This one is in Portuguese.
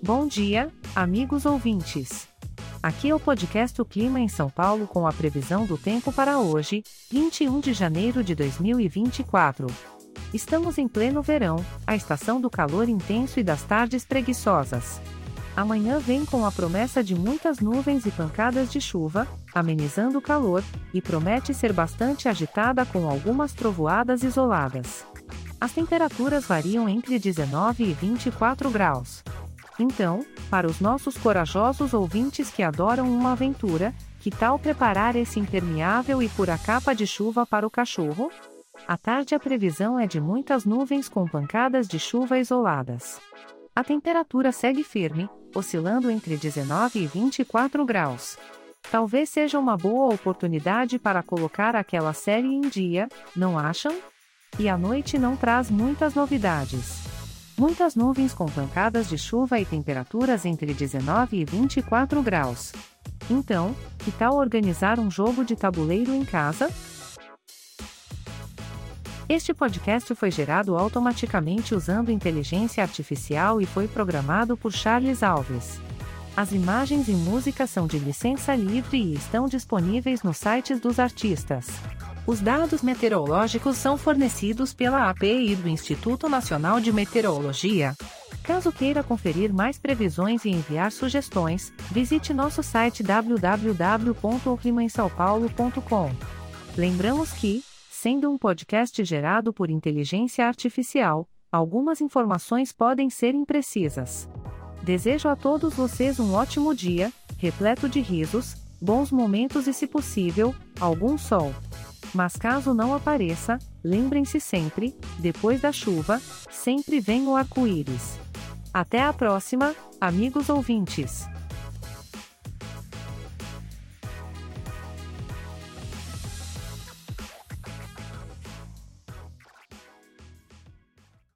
Bom dia, amigos ouvintes. Aqui é o podcast O Clima em São Paulo com a previsão do tempo para hoje, 21 de janeiro de 2024. Estamos em pleno verão, a estação do calor intenso e das tardes preguiçosas. Amanhã vem com a promessa de muitas nuvens e pancadas de chuva, amenizando o calor, e promete ser bastante agitada com algumas trovoadas isoladas. As temperaturas variam entre 19 e 24 graus. Então, para os nossos corajosos ouvintes que adoram uma aventura, que tal preparar esse impermeável e pura capa de chuva para o cachorro? À tarde a previsão é de muitas nuvens com pancadas de chuva isoladas. A temperatura segue firme, oscilando entre 19 e 24 graus. Talvez seja uma boa oportunidade para colocar aquela série em dia, não acham? E a noite não traz muitas novidades. Muitas nuvens com pancadas de chuva e temperaturas entre 19 e 24 graus. Então, que tal organizar um jogo de tabuleiro em casa? Este podcast foi gerado automaticamente usando inteligência artificial e foi programado por Charles Alves. As imagens e música são de licença livre e estão disponíveis nos sites dos artistas. Os dados meteorológicos são fornecidos pela API do Instituto Nacional de Meteorologia. Caso queira conferir mais previsões e enviar sugestões, visite nosso site www.climaemsaopaulo.com. Lembramos que, sendo um podcast gerado por inteligência artificial, algumas informações podem ser imprecisas. Desejo a todos vocês um ótimo dia, repleto de risos, bons momentos e, se possível, algum sol. Mas caso não apareça, lembrem-se sempre: depois da chuva, sempre vem o arco-íris. Até a próxima, amigos ouvintes!